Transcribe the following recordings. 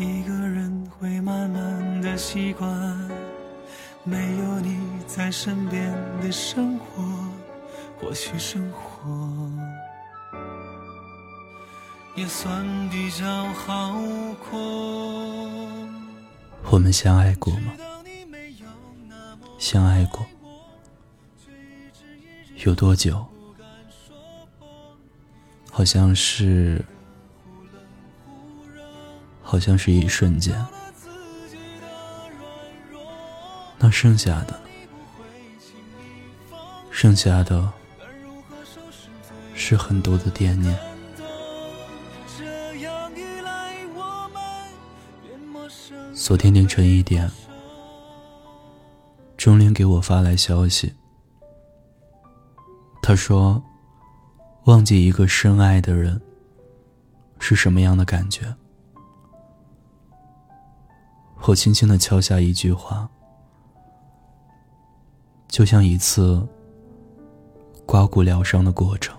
一个人会慢慢的习惯没有你在身边的生活，或许生活也算比较好过。我们相爱过吗？相爱过，有多久？好像是。好像是一瞬间，那剩下的，剩下的，是很多的惦念。昨天凌晨一点，钟灵给我发来消息，他说：“忘记一个深爱的人，是什么样的感觉？”我轻轻的敲下一句话，就像一次刮骨疗伤的过程。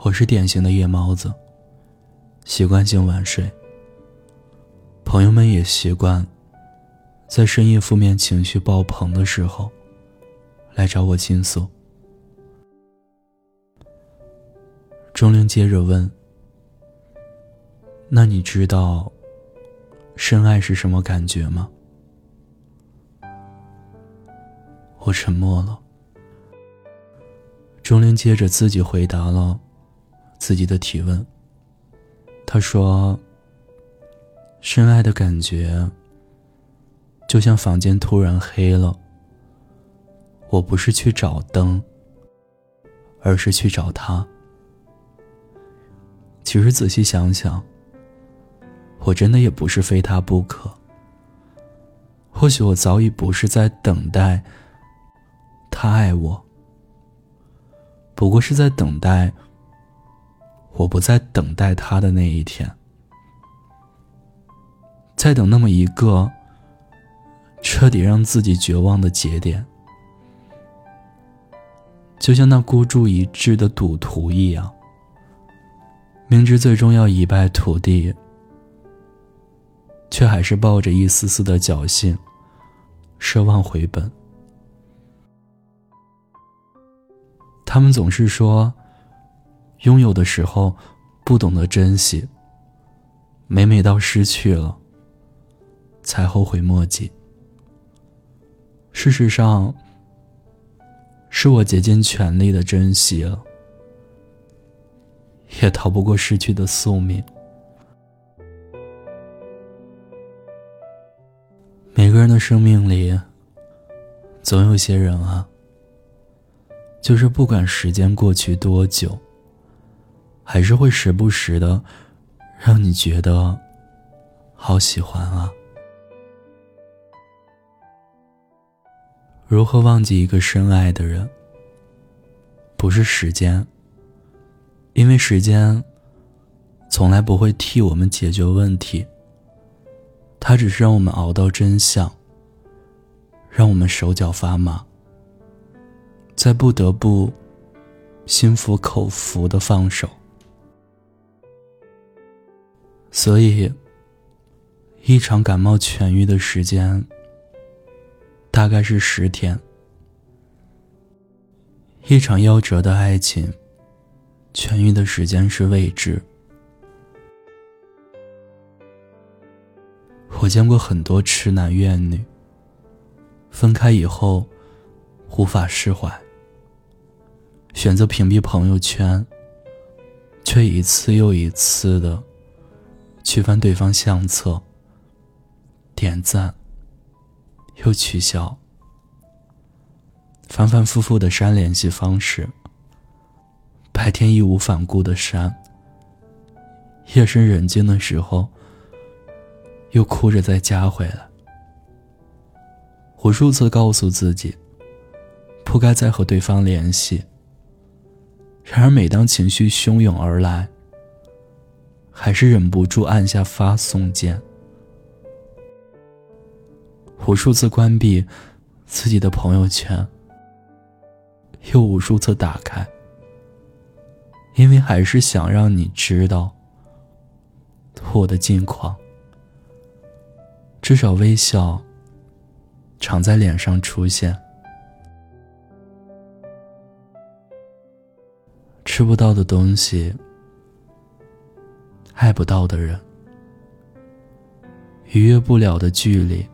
我是典型的夜猫子，习惯性晚睡。朋友们也习惯在深夜负面情绪爆棚的时候来找我倾诉。钟灵接着问。那你知道深爱是什么感觉吗？我沉默了。钟灵接着自己回答了自己的提问。他说：“深爱的感觉，就像房间突然黑了，我不是去找灯，而是去找他。其实仔细想想。”我真的也不是非他不可。或许我早已不是在等待他爱我，不过是在等待我不再等待他的那一天，在等那么一个彻底让自己绝望的节点，就像那孤注一掷的赌徒一样，明知最终要一败涂地。却还是抱着一丝丝的侥幸，奢望回本。他们总是说，拥有的时候不懂得珍惜，每每到失去了，才后悔莫及。事实上，是我竭尽全力的珍惜了，也逃不过失去的宿命。每个人的生命里，总有些人啊，就是不管时间过去多久，还是会时不时的让你觉得好喜欢啊。如何忘记一个深爱的人？不是时间，因为时间从来不会替我们解决问题。他只是让我们熬到真相，让我们手脚发麻，在不得不心服口服的放手。所以，一场感冒痊愈的时间大概是十天，一场夭折的爱情痊愈的时间是未知。我见过很多痴男怨女，分开以后无法释怀，选择屏蔽朋友圈，却一次又一次的去翻对方相册，点赞又取消，反反复复的删联系方式，白天义无反顾的删，夜深人静的时候。又哭着再加回来，无数次告诉自己，不该再和对方联系。然而每当情绪汹涌而来，还是忍不住按下发送键。无数次关闭自己的朋友圈，又无数次打开，因为还是想让你知道，我的近况，至少微笑常在脸上出现。吃不到的东西，爱不到的人，逾越不了的距离，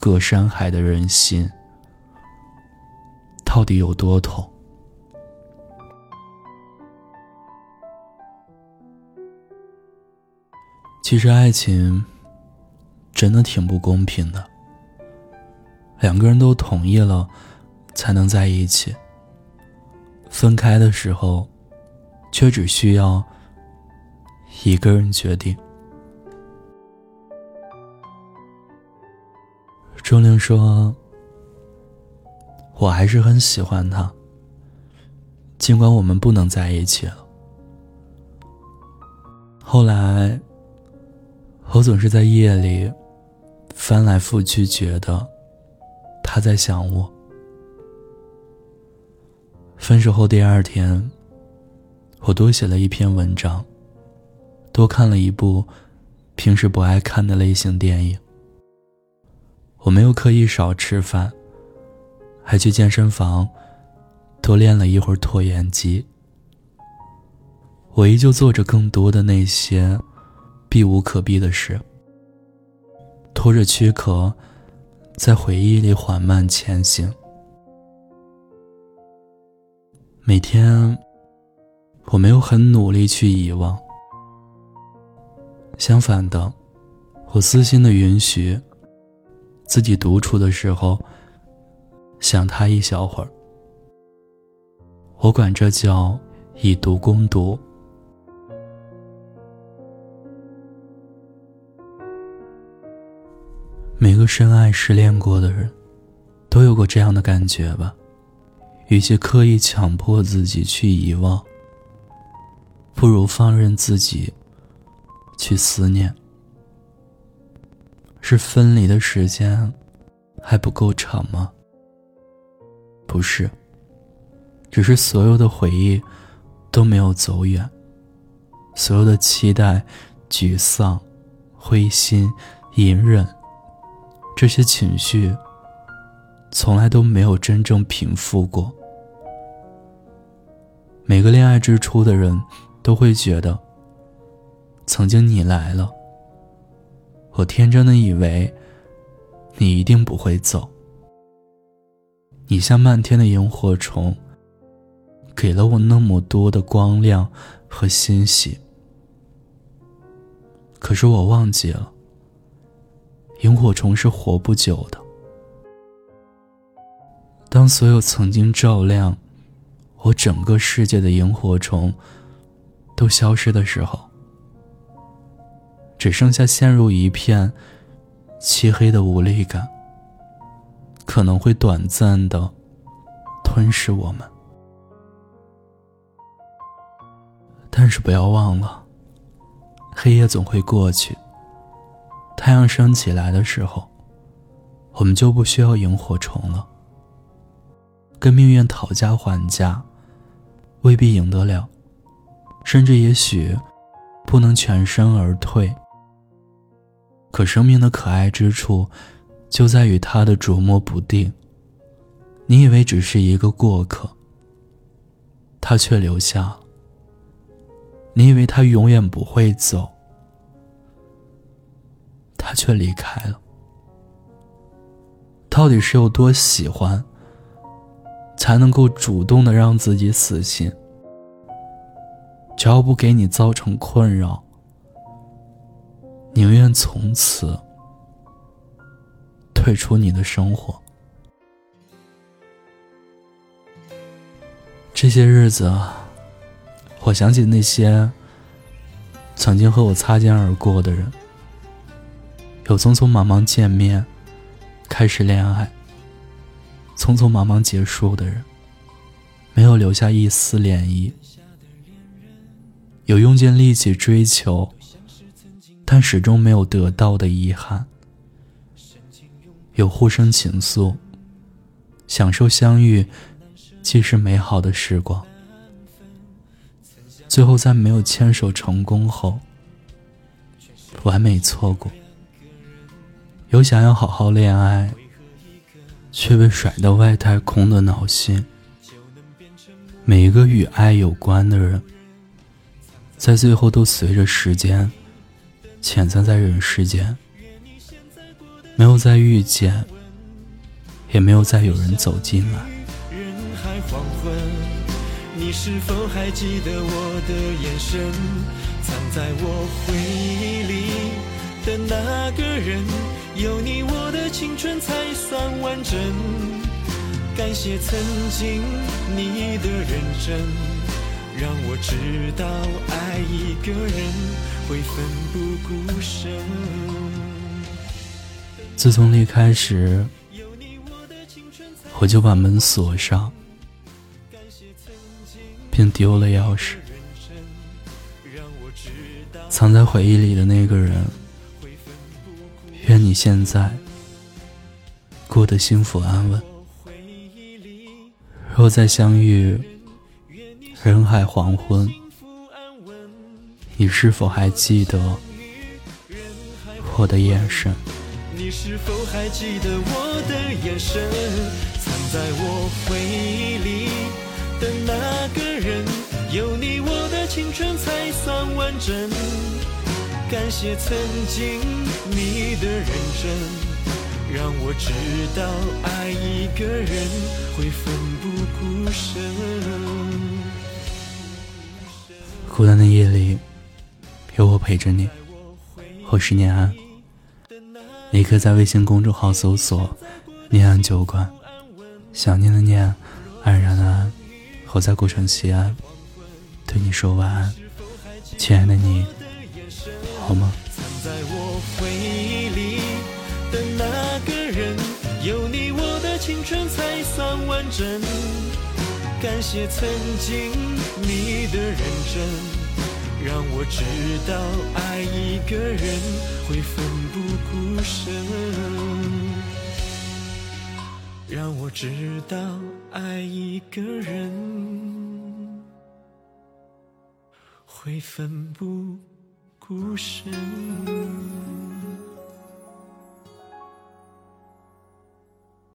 隔山海的人心，到底有多痛？其实爱情真的挺不公平的，两个人都同意了，才能在一起。分开的时候，却只需要一个人决定。钟灵说：“我还是很喜欢他，尽管我们不能在一起了。”后来。我总是在夜里翻来覆去，觉得他在想我。分手后第二天，我多写了一篇文章，多看了一部平时不爱看的类型电影。我没有刻意少吃饭，还去健身房多练了一会儿椭圆机。我依旧做着更多的那些。避无可避的事，拖着躯壳，在回忆里缓慢前行。每天，我没有很努力去遗忘。相反的，我私心的允许自己独处的时候想他一小会儿。我管这叫以毒攻毒。每个深爱、失恋过的人，都有过这样的感觉吧？与其刻意强迫自己去遗忘，不如放任自己去思念。是分离的时间还不够长吗？不是，只是所有的回忆都没有走远，所有的期待、沮丧、灰心、隐忍。这些情绪从来都没有真正平复过。每个恋爱之初的人都会觉得，曾经你来了，我天真的以为你一定不会走。你像漫天的萤火虫，给了我那么多的光亮和欣喜。可是我忘记了。萤火虫是活不久的。当所有曾经照亮我整个世界的萤火虫都消失的时候，只剩下陷入一片漆黑的无力感，可能会短暂的吞噬我们。但是不要忘了，黑夜总会过去。太阳升起来的时候，我们就不需要萤火虫了。跟命运讨价还价，未必赢得了，甚至也许不能全身而退。可生命的可爱之处，就在于它的琢磨不定。你以为只是一个过客，他却留下；你以为他永远不会走。他却离开了。到底是有多喜欢，才能够主动的让自己死心？只要不给你造成困扰，宁愿从此退出你的生活。这些日子，我想起那些曾经和我擦肩而过的人。有匆匆忙忙见面，开始恋爱，匆匆忙忙结束的人，没有留下一丝涟漪；有用尽力气追求，但始终没有得到的遗憾；有互生情愫，享受相遇，既是美好的时光，最后在没有牵手成功后，完美错过。有想要好好恋爱，却被甩到外太空的脑心。每一个与爱有关的人，在最后都随着时间潜藏在人世间，没有再遇见，也没有再有人走进来。人海黄昏，你是否还记得我的眼神？藏在我回忆里的那个人，有你，我的青春才算完整。感谢曾经你的认真，让我知道爱一个人会奋不顾身。自从离开时，我就把门锁上，并丢了钥匙。藏在回忆里的那个人，愿你现在过得幸福安稳。若再相遇，人海黄昏，你是否还记得我的眼神？你是否还记得我的眼神？藏在我回忆里的那个人，有你，我的青春才算完整。感谢曾经你的认真。让我知道爱一个人会奋不顾身。孤单的夜里，有我陪着你。我是念安，你可以在微信公众号搜索“念安酒馆”，想念的念，安然的安，我在古城西安，对你说晚安，亲爱的你，好吗？藏在我回忆里的那个人，有你，我的青春才算完整。感谢曾经你的认真，让我知道爱一个人会奋不顾身。让我知道爱一个人会奋不顾身。